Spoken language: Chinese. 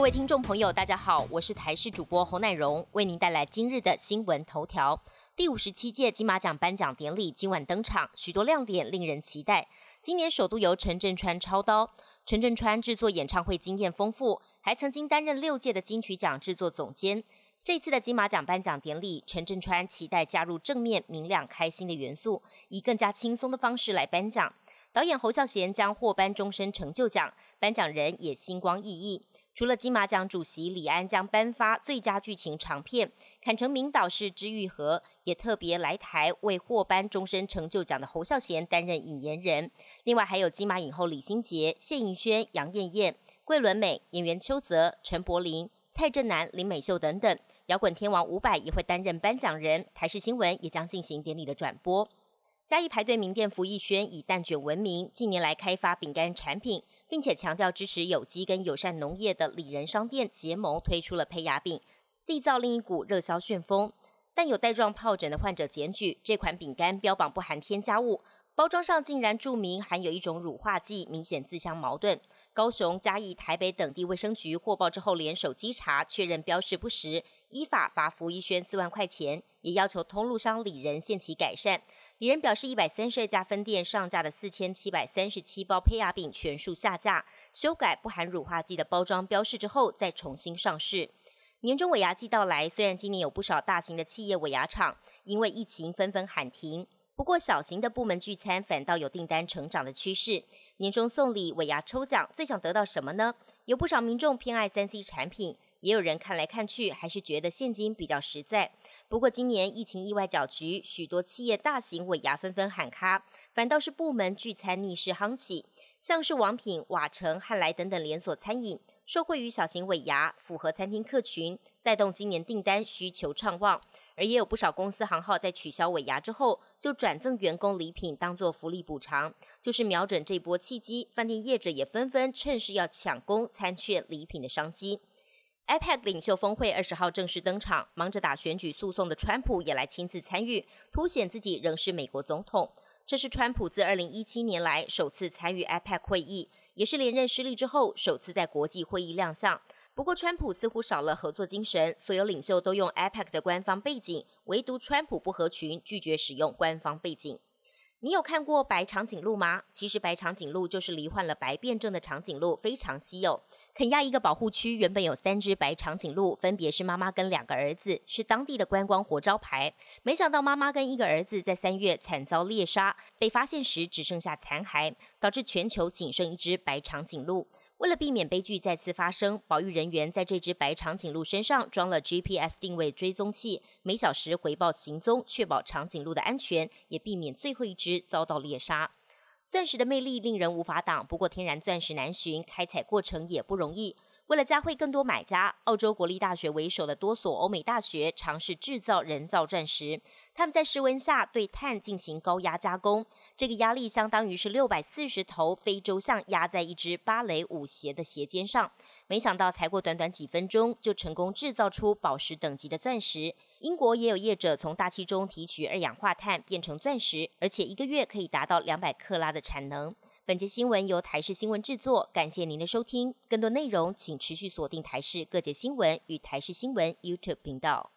各位听众朋友，大家好，我是台视主播侯乃荣，为您带来今日的新闻头条。第五十七届金马奖颁奖典礼今晚登场，许多亮点令人期待。今年首度由陈振川操刀，陈振川制作演唱会经验丰富，还曾经担任六届的金曲奖制作总监。这次的金马奖颁奖典礼，陈振川期待加入正面、明亮、开心的元素，以更加轻松的方式来颁奖。导演侯孝贤将获颁终身成就奖，颁奖人也星光熠熠。除了金马奖主席李安将颁发最佳剧情长片，坎城名导是之玉和也特别来台为获颁终身成就奖的侯孝贤担任引言人。另外还有金马影后李心洁、谢盈萱、杨艳艳、桂纶镁、演员邱泽、陈柏霖、蔡振南、林美秀等等。摇滚天王伍佰也会担任颁奖人。台视新闻也将进行典礼的转播。嘉义排队名店福义轩以蛋卷闻名，近年来开发饼干产品，并且强调支持有机跟友善农业的里仁商店结盟推出了胚芽饼，缔造另一股热销旋风。但有带状疱疹的患者检举，这款饼干标榜不含添加物，包装上竟然注明含有一种乳化剂，明显自相矛盾。高雄、嘉义、台北等地卫生局获报之后联手稽查，确认标示不实，依法罚福一轩四万块钱，也要求通路商里仁限期改善。李仁表示，一百三十二家分店上架的四千七百三十七包胚芽饼全数下架，修改不含乳化剂的包装标示之后再重新上市。年终尾牙季到来，虽然今年有不少大型的企业尾牙厂因为疫情纷纷喊停，不过小型的部门聚餐反倒有订单成长的趋势。年终送礼、尾牙抽奖，最想得到什么呢？有不少民众偏爱三 C 产品，也有人看来看去还是觉得现金比较实在。不过，今年疫情意外搅局，许多企业大型尾牙纷纷喊卡，反倒是部门聚餐逆势夯起。像是王品、瓦城、汉来等等连锁餐饮，受惠于小型尾牙，符合餐厅客群，带动今年订单需求畅旺。而也有不少公司行号在取消尾牙之后，就转赠员工礼品当做福利补偿，就是瞄准这波契机。饭店业者也纷纷趁势要抢攻餐券礼品的商机。iPad 领袖峰会二十号正式登场，忙着打选举诉讼的川普也来亲自参与，凸显自己仍是美国总统。这是川普自二零一七年来首次参与 iPad 会议，也是连任失利之后首次在国际会议亮相。不过，川普似乎少了合作精神，所有领袖都用 iPad 的官方背景，唯独川普不合群，拒绝使用官方背景。你有看过白长颈鹿吗？其实白长颈鹿就是罹患了白变症的长颈鹿，非常稀有。肯亚一个保护区原本有三只白长颈鹿，分别是妈妈跟两个儿子，是当地的观光活招牌。没想到妈妈跟一个儿子在三月惨遭猎杀，被发现时只剩下残骸，导致全球仅剩一只白长颈鹿。为了避免悲剧再次发生，保育人员在这只白长颈鹿身上装了 GPS 定位追踪器，每小时回报行踪，确保长颈鹿的安全，也避免最后一只遭到猎杀。钻石的魅力令人无法挡，不过天然钻石难寻，开采过程也不容易。为了加惠更多买家，澳洲国立大学为首的多所欧美大学尝试制造人造钻石。他们在室温下对碳进行高压加工，这个压力相当于是六百四十头非洲象压在一只芭蕾舞鞋的鞋尖上。没想到才过短短几分钟，就成功制造出宝石等级的钻石。英国也有业者从大气中提取二氧化碳变成钻石，而且一个月可以达到两百克拉的产能。本节新闻由台视新闻制作，感谢您的收听。更多内容请持续锁定台视各界新闻与台视新闻 YouTube 频道。